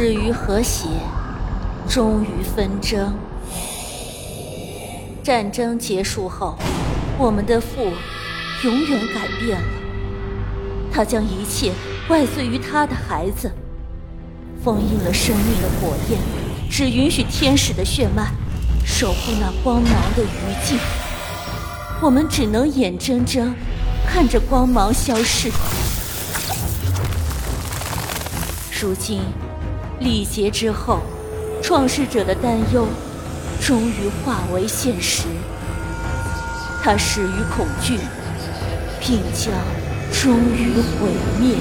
始于和谐，终于纷争。战争结束后，我们的父永远改变了，他将一切怪罪于他的孩子，封印了生命的火焰，只允许天使的血脉守护那光芒的余烬。我们只能眼睁睁看着光芒消逝。如今，历劫之后，创世者的担忧终于化为现实。他始于恐惧，并将终于毁灭。